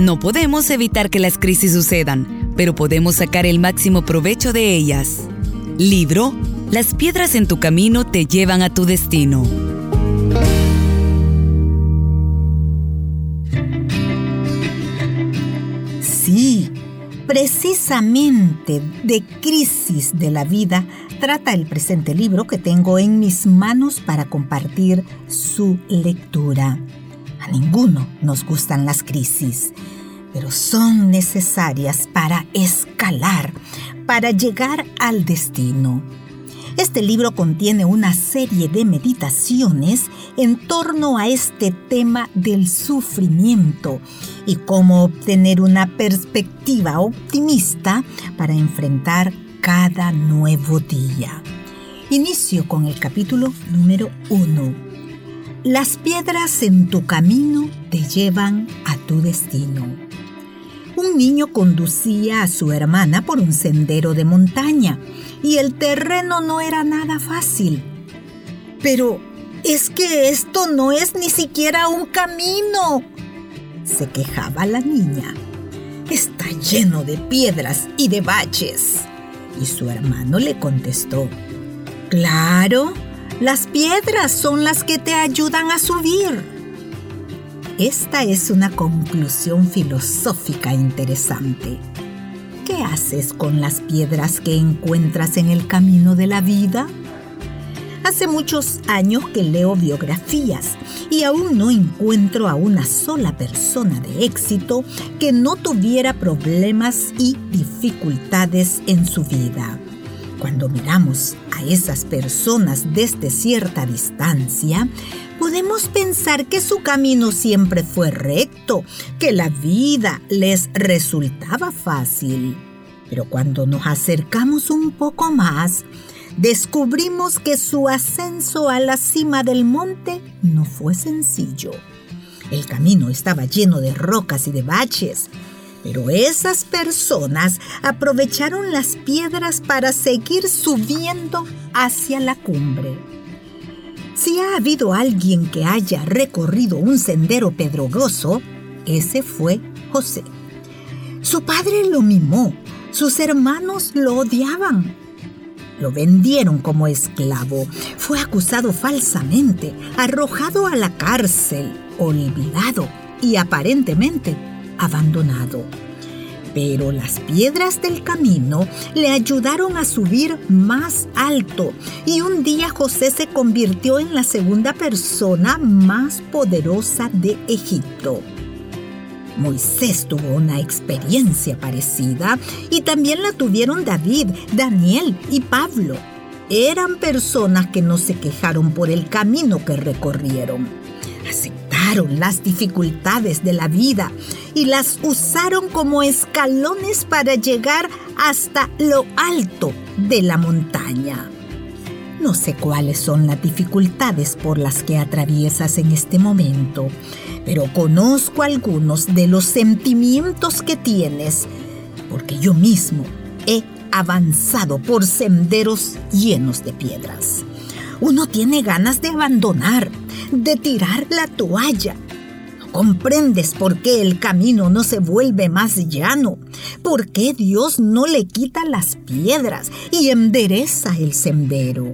No podemos evitar que las crisis sucedan, pero podemos sacar el máximo provecho de ellas. Libro Las piedras en tu camino te llevan a tu destino. Sí, precisamente de crisis de la vida trata el presente libro que tengo en mis manos para compartir su lectura. A ninguno nos gustan las crisis, pero son necesarias para escalar, para llegar al destino. Este libro contiene una serie de meditaciones en torno a este tema del sufrimiento y cómo obtener una perspectiva optimista para enfrentar cada nuevo día. Inicio con el capítulo número 1. Las piedras en tu camino te llevan a tu destino. Un niño conducía a su hermana por un sendero de montaña y el terreno no era nada fácil. Pero es que esto no es ni siquiera un camino, se quejaba la niña. Está lleno de piedras y de baches. Y su hermano le contestó, Claro, las piedras son las que te ayudan a subir. Esta es una conclusión filosófica interesante. ¿Qué haces con las piedras que encuentras en el camino de la vida? Hace muchos años que leo biografías y aún no encuentro a una sola persona de éxito que no tuviera problemas y dificultades en su vida. Cuando miramos a esas personas desde cierta distancia, podemos pensar que su camino siempre fue recto, que la vida les resultaba fácil. Pero cuando nos acercamos un poco más, descubrimos que su ascenso a la cima del monte no fue sencillo. El camino estaba lleno de rocas y de baches, pero esas personas aprovecharon las piedras para seguir subiendo hacia la cumbre. Si ha habido alguien que haya recorrido un sendero pedregoso, ese fue José. Su padre lo mimó, sus hermanos lo odiaban, lo vendieron como esclavo. Fue acusado falsamente, arrojado a la cárcel, olvidado y aparentemente abandonado. Pero las piedras del camino le ayudaron a subir más alto y un día José se convirtió en la segunda persona más poderosa de Egipto. Moisés tuvo una experiencia parecida y también la tuvieron David, Daniel y Pablo. Eran personas que no se quejaron por el camino que recorrieron. Las dificultades de la vida y las usaron como escalones para llegar hasta lo alto de la montaña. No sé cuáles son las dificultades por las que atraviesas en este momento, pero conozco algunos de los sentimientos que tienes, porque yo mismo he avanzado por senderos llenos de piedras. Uno tiene ganas de abandonar, de tirar la toalla. Comprendes por qué el camino no se vuelve más llano, por qué Dios no le quita las piedras y endereza el sendero.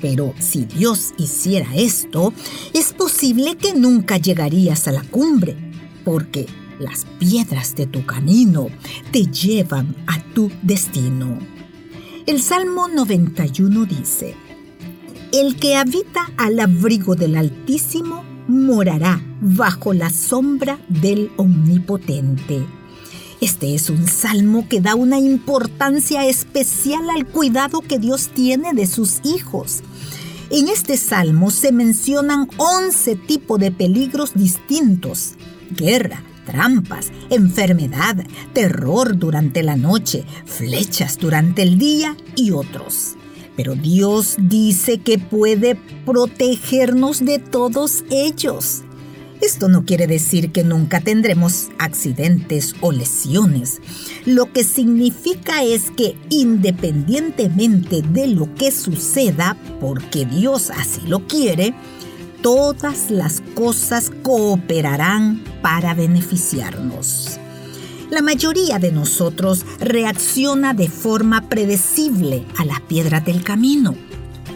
Pero si Dios hiciera esto, es posible que nunca llegarías a la cumbre, porque las piedras de tu camino te llevan a tu destino. El Salmo 91 dice, El que habita al abrigo del Altísimo morará bajo la sombra del Omnipotente. Este es un salmo que da una importancia especial al cuidado que Dios tiene de sus hijos. En este salmo se mencionan 11 tipos de peligros distintos. Guerra, trampas, enfermedad, terror durante la noche, flechas durante el día y otros. Pero Dios dice que puede protegernos de todos ellos. Esto no quiere decir que nunca tendremos accidentes o lesiones. Lo que significa es que independientemente de lo que suceda, porque Dios así lo quiere, todas las cosas cooperarán para beneficiarnos. La mayoría de nosotros reacciona de forma predecible a las piedras del camino.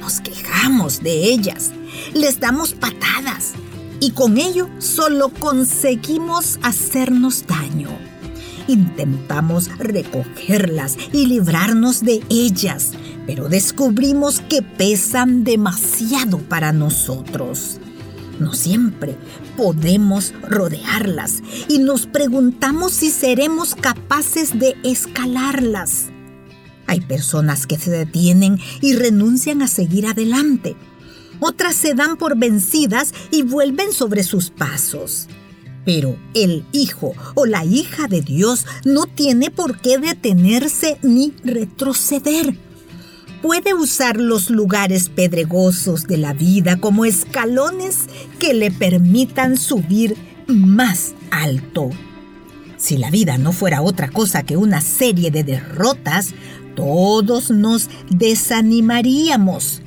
Nos quejamos de ellas, les damos patadas y con ello solo conseguimos hacernos daño. Intentamos recogerlas y librarnos de ellas, pero descubrimos que pesan demasiado para nosotros. No siempre podemos rodearlas y nos preguntamos si seremos capaces de escalarlas. Hay personas que se detienen y renuncian a seguir adelante. Otras se dan por vencidas y vuelven sobre sus pasos. Pero el hijo o la hija de Dios no tiene por qué detenerse ni retroceder. Puede usar los lugares pedregosos de la vida como escalones que le permitan subir más alto. Si la vida no fuera otra cosa que una serie de derrotas, todos nos desanimaríamos.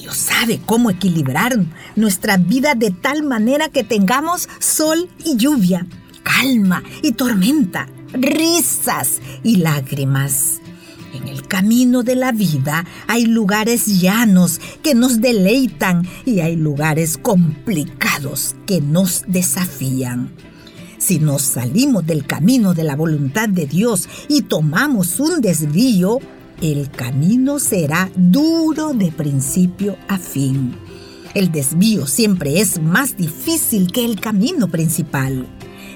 Dios sabe cómo equilibrar nuestra vida de tal manera que tengamos sol y lluvia, calma y tormenta, risas y lágrimas. En el camino de la vida hay lugares llanos que nos deleitan y hay lugares complicados que nos desafían. Si nos salimos del camino de la voluntad de Dios y tomamos un desvío, el camino será duro de principio a fin. El desvío siempre es más difícil que el camino principal.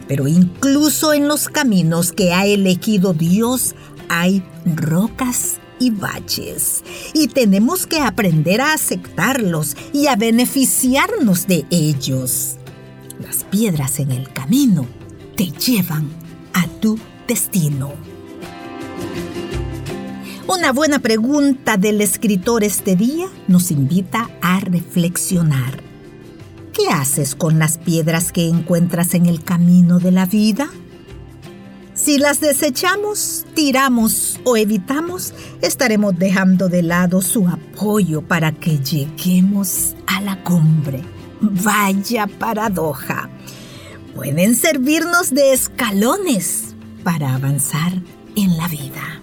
Pero incluso en los caminos que ha elegido Dios hay rocas y baches. Y tenemos que aprender a aceptarlos y a beneficiarnos de ellos. Las piedras en el camino te llevan a tu destino. Una buena pregunta del escritor este día nos invita a reflexionar. ¿Qué haces con las piedras que encuentras en el camino de la vida? Si las desechamos, tiramos o evitamos, estaremos dejando de lado su apoyo para que lleguemos a la cumbre. Vaya paradoja. Pueden servirnos de escalones para avanzar en la vida.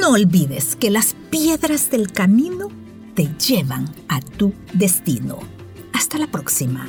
No olvides que las piedras del camino te llevan a tu destino. Hasta la próxima.